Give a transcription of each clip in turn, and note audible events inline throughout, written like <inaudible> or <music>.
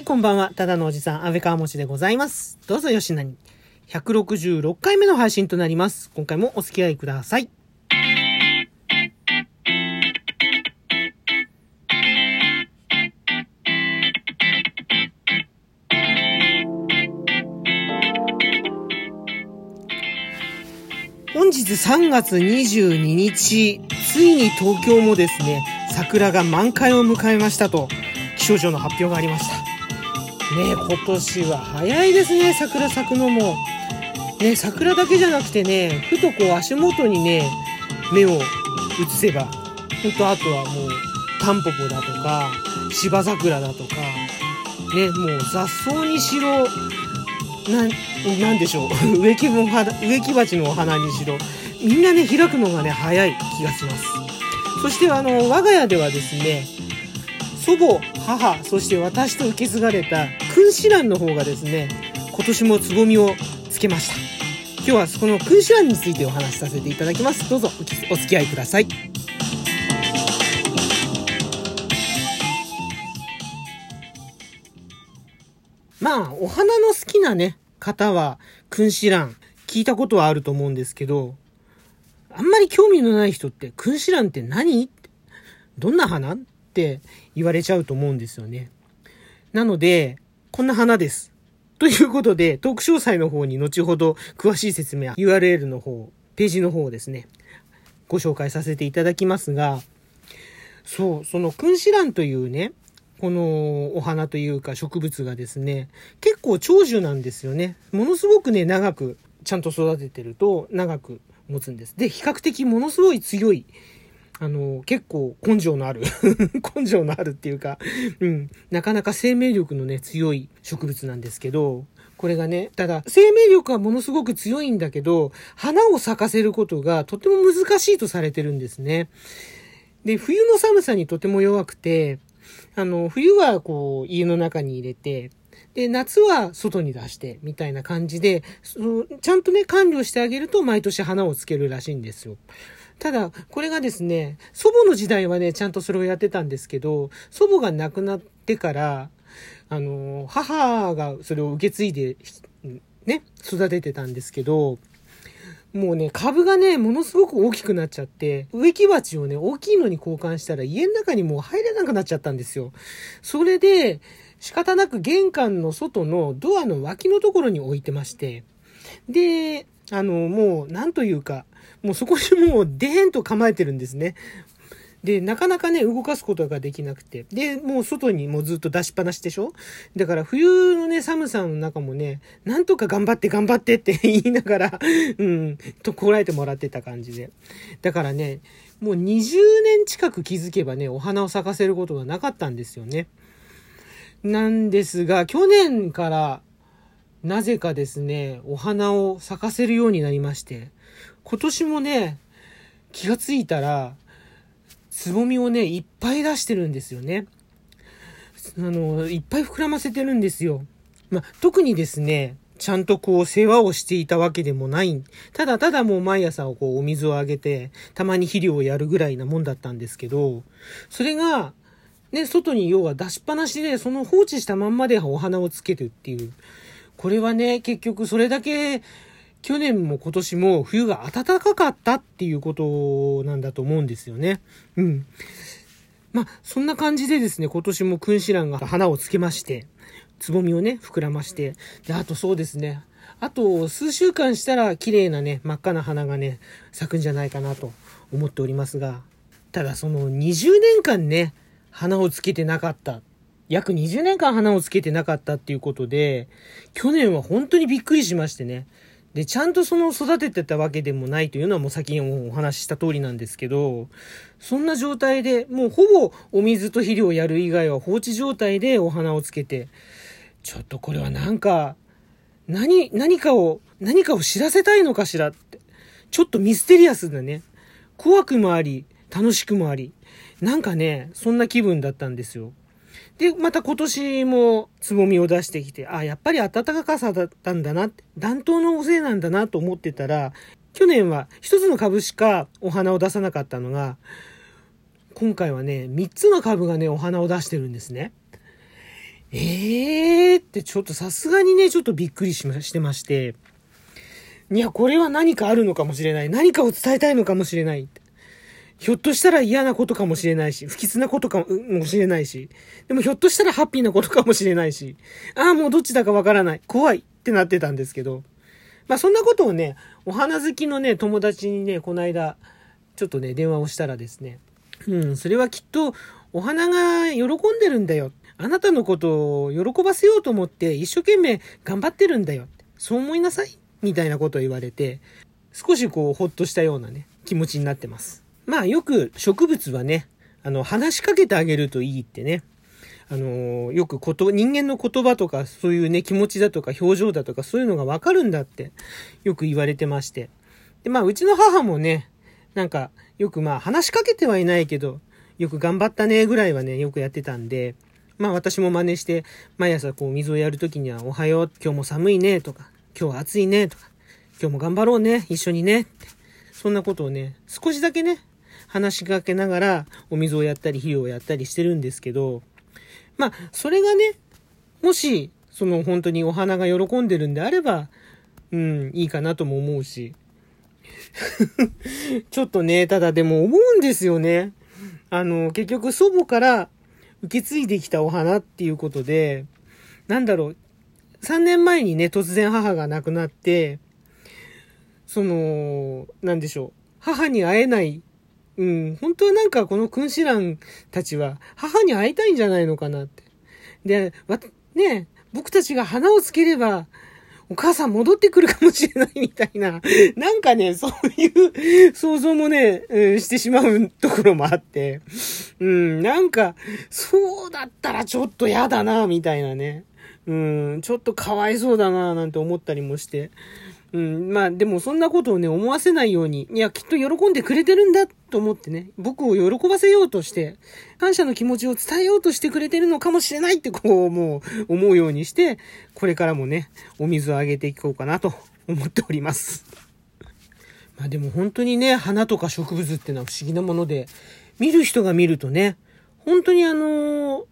はい、こんばんは。ただのおじさん、安倍川もちでございます。どうぞよしなに。166回目の配信となります。今回もお付き合いください。本日3月22日、ついに東京もですね、桜が満開を迎えましたと、気象庁の発表がありました。ね今年は早いですね、桜咲くのも。ね桜だけじゃなくてね、ふとこう足元にね、目を移せば、ほんとあとはもう、タンポポだとか、芝桜だとか、ね、もう雑草にしろ、なん、でしょう。<laughs> 植木の花、植木鉢のお花にしろ、みんなね、開くのがね、早い気がします。そしてあの、我が家ではですね、祖母、母、そして私と受け継がれた君子蘭の方がですね、今年もつぼみをつけました。今日はそこの君子蘭についてお話しさせていただきます。どうぞお付き合いください。まあ、お花の好きなね、方は、君子蘭、聞いたことはあると思うんですけど、あんまり興味のない人って、君子蘭って何？どんな花？って言われちゃうと思うんですよね。なので、こんな花です。ということで、トーク詳細の方に後ほど詳しい説明は URL の方、ページの方をですね、ご紹介させていただきますが、そう、その君子蘭というね、このお花というか植物がですね、結構長寿なんですよね。ものすごくね、長くちゃんと育ててると長く持つんです。で、比較的ものすごい強い、あの、結構根性のある <laughs> 根性のあるっていうか、うん、なかなか生命力のね、強い植物なんですけど、これがね、ただ、生命力はものすごく強いんだけど、花を咲かせることがとても難しいとされてるんですね。で、冬の寒さにとても弱くて、あの、冬はこう、家の中に入れて、で、夏は外に出して、みたいな感じで、そのちゃんとね、管理をしてあげると毎年花をつけるらしいんですよ。ただ、これがですね、祖母の時代はね、ちゃんとそれをやってたんですけど、祖母が亡くなってから、あの、母がそれを受け継いで、ね、育ててたんですけど、もうね、株がね、ものすごく大きくなっちゃって、植木鉢をね、大きいのに交換したら家の中にもう入れなくなっちゃったんですよ。それで、仕方なく玄関の外のドアの脇のところに置いてまして、で、あの、もう、なんというか、もうそこにもう、でーんと構えてるんですね。で、なかなかね、動かすことができなくて。で、もう外にもうずっと出しっぱなしでしょ？だから冬のね、寒さの中もね、なんとか頑張って頑張ってって <laughs> 言いながら、うん、とこらえてもらってた感じで。だからね、もう20年近く気づけばね、お花を咲かせることがなかったんですよね。なんですが、去年から、なぜかですね、お花を咲かせるようになりまして、今年もね、気がついたら、つぼみをね、いっぱい出してるんですよね。あの、いっぱい膨らませてるんですよ。ま、特にですね、ちゃんとこう世話をしていたわけでもない。ただただもう毎朝こうお水をあげて、たまに肥料をやるぐらいなもんだったんですけど、それが、ね、外に要は出しっぱなしで、その放置したまんまでお花をつけるっていう。これはね、結局それだけ、去年も今年も冬が暖かかったっていうことなんだと思うんですよね。うん。まあ、そんな感じでですね、今年も君子蘭が花をつけまして、つぼみをね、膨らまして、で、あとそうですね、あと数週間したら綺麗なね、真っ赤な花がね、咲くんじゃないかなと思っておりますが、ただその20年間ね、花をつけてなかった。約20年間花をつけてなかったっていうことで、去年は本当にびっくりしましてね。で、ちゃんとその育ててたわけでもないというのはもう先にお話しした通りなんですけど、そんな状態で、もうほぼお水と肥料をやる以外は放置状態でお花をつけて、ちょっとこれはなんか、何、何かを、何かを知らせたいのかしらって。ちょっとミステリアスだね。怖くもあり、楽しくもあり。なんかね、そんな気分だったんですよ。で、また今年もつぼみを出してきて、あ、やっぱり暖かさだったんだな、暖冬のせいなんだなと思ってたら、去年は一つの株しかお花を出さなかったのが、今回はね、三つの株がね、お花を出してるんですね。えーってちょっとさすがにね、ちょっとびっくりしましてまして、いや、これは何かあるのかもしれない。何かを伝えたいのかもしれない。ひょっとしたら嫌なことかもしれないし、不吉なことかもしれないし、でもひょっとしたらハッピーなことかもしれないし、ああ、もうどっちだかわからない。怖いってなってたんですけど、まあそんなことをね、お花好きのね、友達にね、この間、ちょっとね、電話をしたらですね、うん、それはきっと、お花が喜んでるんだよ。あなたのことを喜ばせようと思って一生懸命頑張ってるんだよ。そう思いなさい。みたいなことを言われて、少しこう、ほっとしたようなね、気持ちになってます。まあよく植物はね、あの、話しかけてあげるといいってね、あの、よくこと、人間の言葉とか、そういうね、気持ちだとか、表情だとか、そういうのがわかるんだって、よく言われてまして。で、まあ、うちの母もね、なんか、よくまあ、話しかけてはいないけど、よく頑張ったね、ぐらいはね、よくやってたんで、まあ、私も真似して、毎朝こう、水をやるときには、おはよう、今日も寒いね、とか、今日は暑いね、とか、今日も頑張ろうね、一緒にね、そんなことをね、少しだけね、話しかけながら、お水をやったり、肥料をやったりしてるんですけど、まあ、それがね、もし、その本当にお花が喜んでるんであれば、うん、いいかなとも思うし。<laughs> ちょっとね、ただでも思うんですよね。あの、結局祖母から受け継いできたお花っていうことで、なんだろう、3年前にね、突然母が亡くなって、その、なんでしょう、母に会えないうん、本当はなんかこの君子蘭たちは母に会いたいんじゃないのかなって。で、わ、ね僕たちが花をつければ、お母さん戻ってくるかもしれないみたいな、なんかね、そういう想像もね、うん、してしまうところもあって、うん、なんか、そうだったらちょっと嫌だな、みたいなね。うん、ちょっとかわいそうだな、なんて思ったりもして。うん、まあでもそんなことをね、思わせないように、いや、きっと喜んでくれてるんだと思ってね、僕を喜ばせようとして、感謝の気持ちを伝えようとしてくれてるのかもしれないってこう、もう思うようにして、これからもね、お水をあげていこうかなと思っております。<laughs> まあでも本当にね、花とか植物ってのは不思議なもので、見る人が見るとね、本当にあの、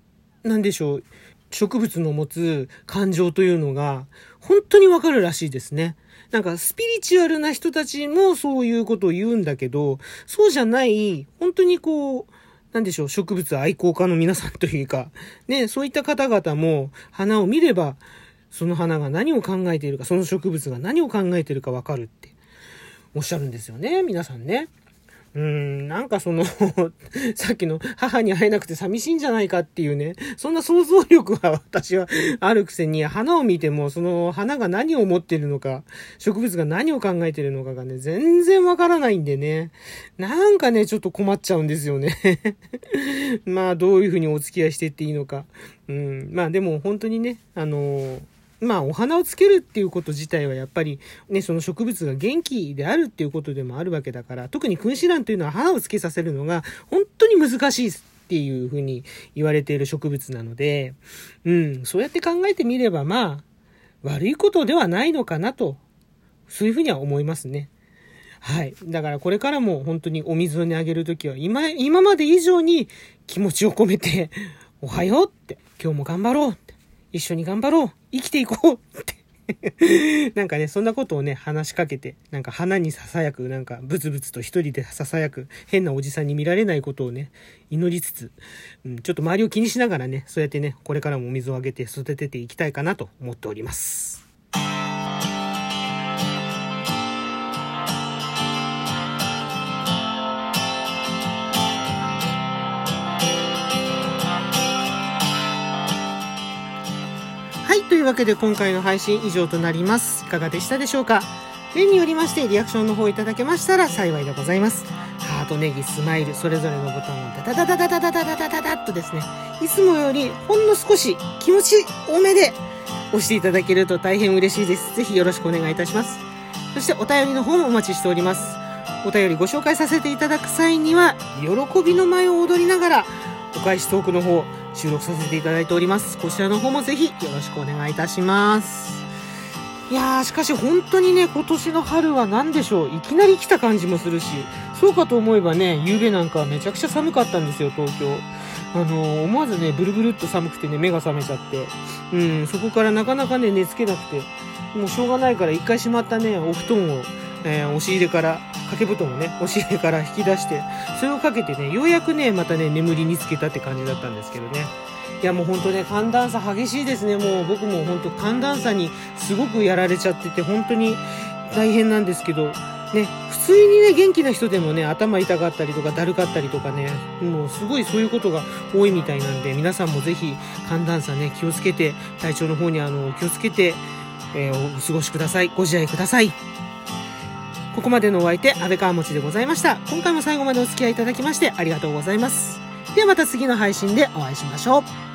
なんでしょう、植物の持つ感情というのが、本当にわかるらしいですね。なんかスピリチュアルな人たちもそういうことを言うんだけど、そうじゃない、本当にこう、なんでしょう、植物愛好家の皆さんというか、ね、そういった方々も花を見れば、その花が何を考えているか、その植物が何を考えているかわかるっておっしゃるんですよね、皆さんね。うん、なんかその <laughs> さっきの母に会えなくて寂しいんじゃないかっていうね、そんな想像力は私はあるくせに、花を見ても、その花が何を思ってるのか、植物が何を考えてるのかがね、全然わからないんでね、なんかね、ちょっと困っちゃうんですよね。<laughs> まあ、どういうふうにお付き合いしてっていいのか。うん、まあでも本当にね、あのーまあ、お花をつけるっていうこと自体はやっぱりね、その植物が元気であるっていうことでもあるわけだから、特に君子蘭というのは花をつけさせるのが本当に難しいっていうふうに言われている植物なので、うん、そうやって考えてみればまあ、悪いことではないのかなと、そういうふうには思いますね。はい。だからこれからも本当にお水をねあげるときは今、今まで以上に気持ちを込めて、<laughs> おはようって、今日も頑張ろうって、一緒に頑張ろう。生きていこう。って。<laughs> なんかね、そんなことをね、話しかけて、なんか花に囁く、なんかブツブツと一人で囁く、変なおじさんに見られないことをね、祈りつつ、うん、ちょっと周りを気にしながらね、そうやってね、これからもお水をあげて育てていきたいかなと思っております。わけで今回の配信以上となります。いかがでしたでしょうか？例によりましてリアクションの方いただけましたら幸いでございます。ハート、ネギ、スマイル、それぞれのボタンをダダダダダダダダダダダッとですね、いつもよりほんの少し気持ち多めで押していただけると大変嬉しいです。ぜひよろしくお願いいたします。そしてお便りの方もお待ちしております。お便りご紹介させていただく際には、喜びの舞を踊りながら、お返しトークの方、収録させていただいております。こちらの方もぜひよろしくお願いいたします。いやー、しかし本当にね、今年の春は何でしょう。いきなり来た感じもするし、そうかと思えばね、夕べなんかめちゃくちゃ寒かったんですよ、東京。あの思わずね、ブルブルっと寒くてね、目が覚めちゃって、うん、そこからなかなかね、寝つけなくて、もうしょうがないから一回しまったね、お布団を、えー、押し入れから、掛け布団をね、押し入れから引き出して、それをかけてね、ようやくね、またね、眠りにつけたって感じだったんですけどね。いやもう本当ね、寒暖差激しいですね。もう僕も本当寒暖差にすごくやられちゃってて、本当に大変なんですけど、ね、普通にね、元気な人でもね、頭痛かったりとか、だるかったりとかね、もうすごいそういうことが多いみたいなんで、皆さんもぜひ寒暖差ね、気をつけて、体調の方にあの、気をつけて、えー、お過ごしください。ご自愛ください。ここまでのお相手、安倍川持でございました。今回も最後までお付き合いいただきましてありがとうございます。ではまた次の配信でお会いしましょう。